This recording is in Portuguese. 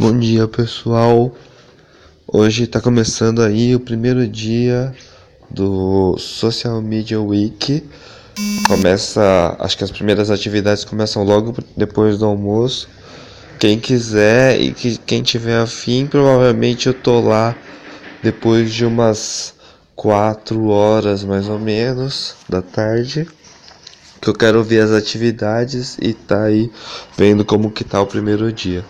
Bom dia pessoal, hoje está começando aí o primeiro dia do Social Media Week. Começa, acho que as primeiras atividades começam logo depois do almoço. Quem quiser e que, quem tiver afim, provavelmente eu tô lá depois de umas 4 horas mais ou menos da tarde. Que eu quero ver as atividades e tá aí vendo como que tá o primeiro dia.